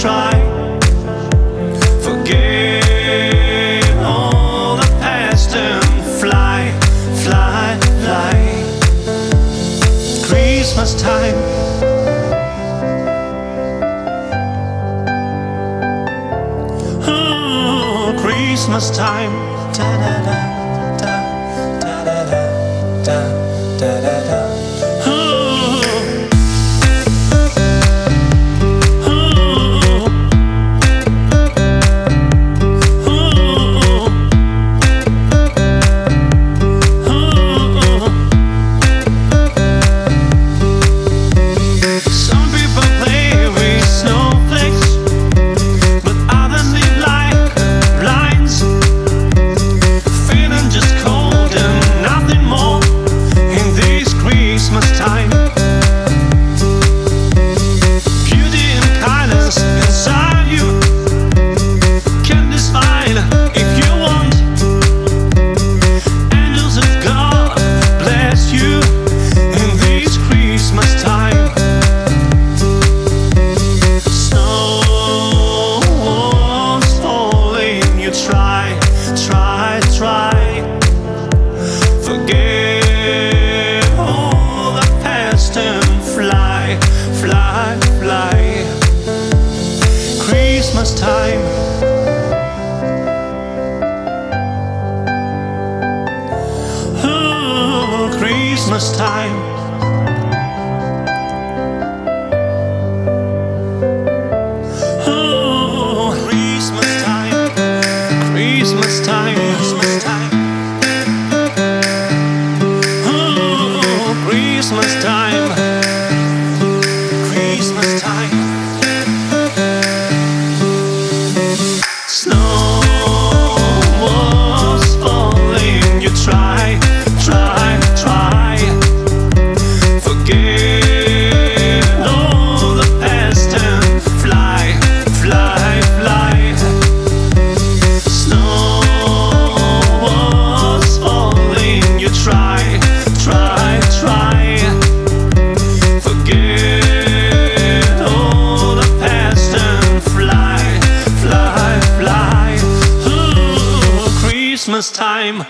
try. Forget all the past and fly, fly, fly. Christmas time. Oh, Christmas time. Da da da da da da da. da. Christmas time. Ooh, Christmas time. Christmas time. Christmas Christmas time. Christmas time. Christmas time.